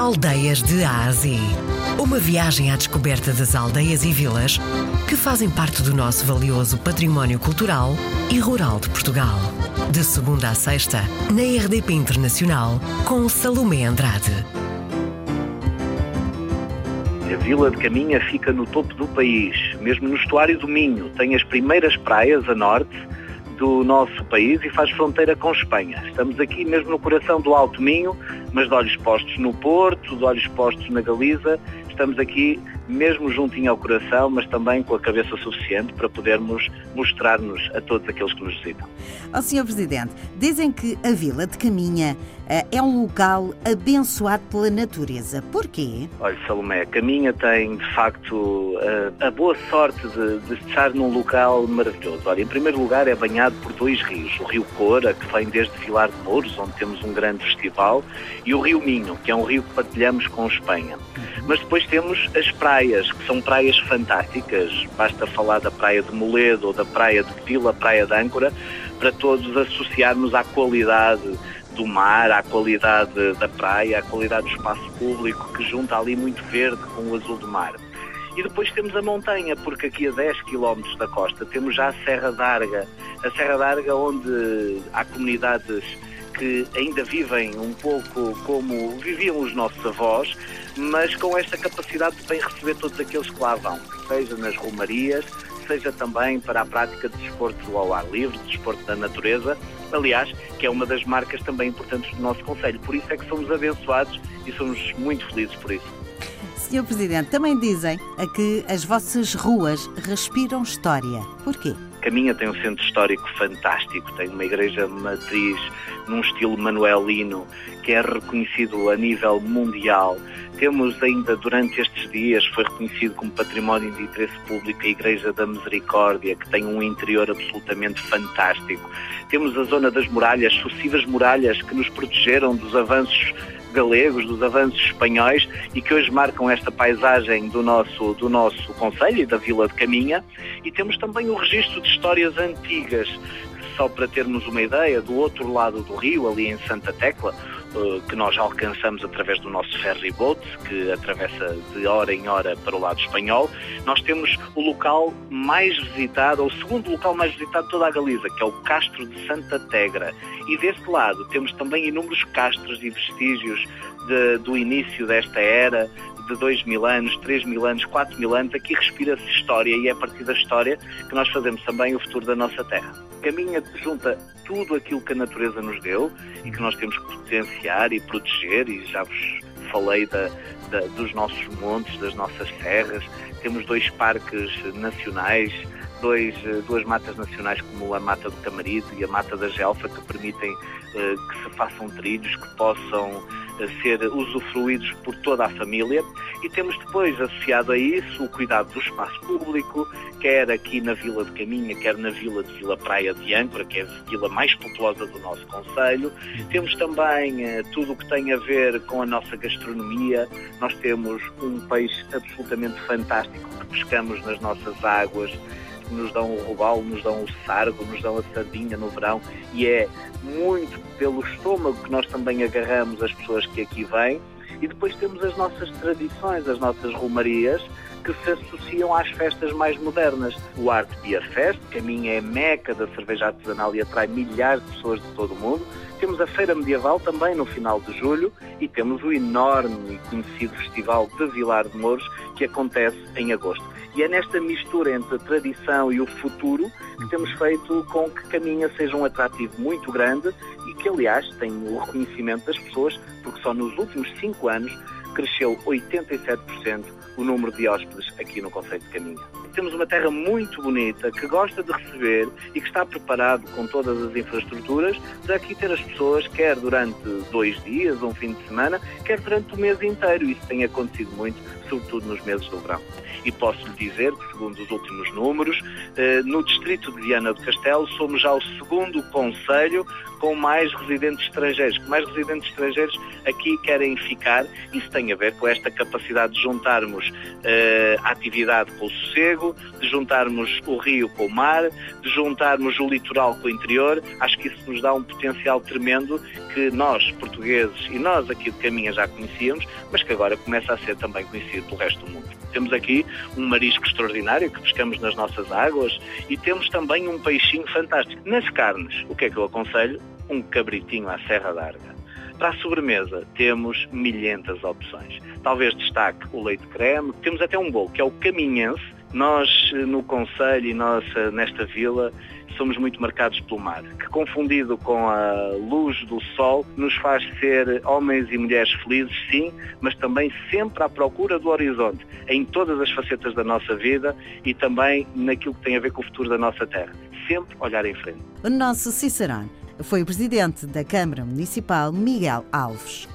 Aldeias de Ásia. Uma viagem à descoberta das aldeias e vilas que fazem parte do nosso valioso património cultural e rural de Portugal. De segunda a sexta, na RDP Internacional, com Salomé Andrade. A Vila de Caminha fica no topo do país, mesmo no estuário do Minho. Tem as primeiras praias a norte do nosso país e faz fronteira com Espanha. Estamos aqui mesmo no coração do Alto Minho, mas de olhos postos no Porto, de olhos postos na Galiza. Estamos aqui mesmo juntinho ao coração, mas também com a cabeça suficiente para podermos mostrar-nos a todos aqueles que nos visitam. Ó oh, Sr. Presidente, dizem que a Vila de Caminha uh, é um local abençoado pela natureza. Porquê? Olha, Salomé, Caminha tem, de facto, uh, a boa sorte de, de, estar num local maravilhoso. Olha, em primeiro lugar é banhado por dois rios. O Rio Cora, que vem desde Vilar de Mouros, onde temos um grande festival, e o Rio Minho, que é um rio que partilhamos com Espanha. Uhum. Mas depois temos as praias praias, que são praias fantásticas. Basta falar da praia de Moledo ou da praia de Vila, praia de Âncora, para todos associarmos à qualidade do mar, à qualidade da praia, à qualidade do espaço público, que junta ali muito verde com o azul do mar. E depois temos a montanha, porque aqui a 10 km da costa temos já a Serra d'Arga. A Serra d'Arga onde há comunidades que ainda vivem um pouco como viviam os nossos avós, mas com esta capacidade de bem receber todos aqueles que lá vão, seja nas romarias, seja também para a prática de desporto ao ar livre, de desporto da natureza, aliás, que é uma das marcas também importantes do nosso Conselho. Por isso é que somos abençoados e somos muito felizes por isso. Senhor Presidente, também dizem que as vossas ruas respiram história. Porquê? Caminha tem um centro histórico fantástico, tem uma igreja matriz num estilo manuelino que é reconhecido a nível mundial. Temos ainda durante estes dias, foi reconhecido como património de interesse público a Igreja da Misericórdia, que tem um interior absolutamente fantástico. Temos a zona das muralhas, sucessivas muralhas que nos protegeram dos avanços galegos, dos avanços espanhóis e que hoje marcam esta paisagem do nosso, do nosso Conselho e da Vila de Caminha. E temos também o registro de histórias antigas, só para termos uma ideia, do outro lado do rio, ali em Santa Tecla, que nós alcançamos através do nosso ferry boat, que atravessa de hora em hora para o lado espanhol, nós temos o local mais visitado, ou o segundo local mais visitado de toda a Galiza, que é o Castro de Santa Tegra. E deste lado temos também inúmeros castros e vestígios de, do início desta era, de 2 mil anos, 3 mil anos, 4 mil anos, aqui respira-se história e é a partir da história que nós fazemos também o futuro da nossa terra. Caminha junta tudo aquilo que a natureza nos deu e que nós temos que potenciar e proteger, e já vos falei da, da, dos nossos montes, das nossas serras. Temos dois parques nacionais, dois, duas matas nacionais como a Mata do Camarito e a Mata da Gelfa que permitem eh, que se façam trilhos, que possam ser usufruídos por toda a família e temos depois associado a isso o cuidado do espaço público, quer aqui na Vila de Caminha, quer na Vila de Vila Praia de Âncora, que é a vila mais populosa do nosso Conselho. Temos também eh, tudo o que tem a ver com a nossa gastronomia. Nós temos um peixe absolutamente fantástico que pescamos nas nossas águas nos dão o robalo, nos dão o sargo, nos dão a sardinha no verão e é muito pelo estômago que nós também agarramos as pessoas que aqui vêm e depois temos as nossas tradições, as nossas romarias que se associam às festas mais modernas. O Arte Beer Fest, que a minha é meca da cerveja artesanal e atrai milhares de pessoas de todo o mundo. Temos a Feira Medieval também no final de julho e temos o enorme e conhecido Festival de Vilar de Mouros que acontece em agosto. E é nesta mistura entre a tradição e o futuro que temos feito com que Caminha seja um atrativo muito grande e que, aliás, tem o reconhecimento das pessoas, porque só nos últimos cinco anos cresceu 87% o número de hóspedes aqui no Conceito de Caminha. Temos uma terra muito bonita que gosta de receber e que está preparado com todas as infraestruturas para aqui ter as pessoas, quer durante dois dias, um fim de semana, quer durante o mês inteiro. Isso tem acontecido muito, sobretudo nos meses do verão. E posso lhe dizer que, segundo os últimos números, eh, no distrito de Viana do Castelo somos já o segundo conselho com mais residentes estrangeiros, que mais residentes estrangeiros aqui querem ficar. Isso tem a ver com esta capacidade de juntarmos a atividade com o sossego, de juntarmos o rio com o mar, de juntarmos o litoral com o interior. Acho que isso nos dá um potencial tremendo que nós, portugueses, e nós aqui de Caminha já conhecíamos, mas que agora começa a ser também conhecido pelo resto do mundo. Temos aqui um marisco extraordinário que pescamos nas nossas águas e temos também um peixinho fantástico. Nas carnes, o que é que eu aconselho? Um cabritinho à Serra d'Arga. Para a sobremesa, temos milhentas opções. Talvez destaque o leite creme, temos até um bolo que é o caminhense. Nós, no Conselho e nós, nesta vila, somos muito marcados pelo mar, que confundido com a luz do sol nos faz ser homens e mulheres felizes, sim, mas também sempre à procura do horizonte, em todas as facetas da nossa vida e também naquilo que tem a ver com o futuro da nossa terra. Sempre olhar em frente. O nosso Cicerone foi o presidente da Câmara Municipal, Miguel Alves.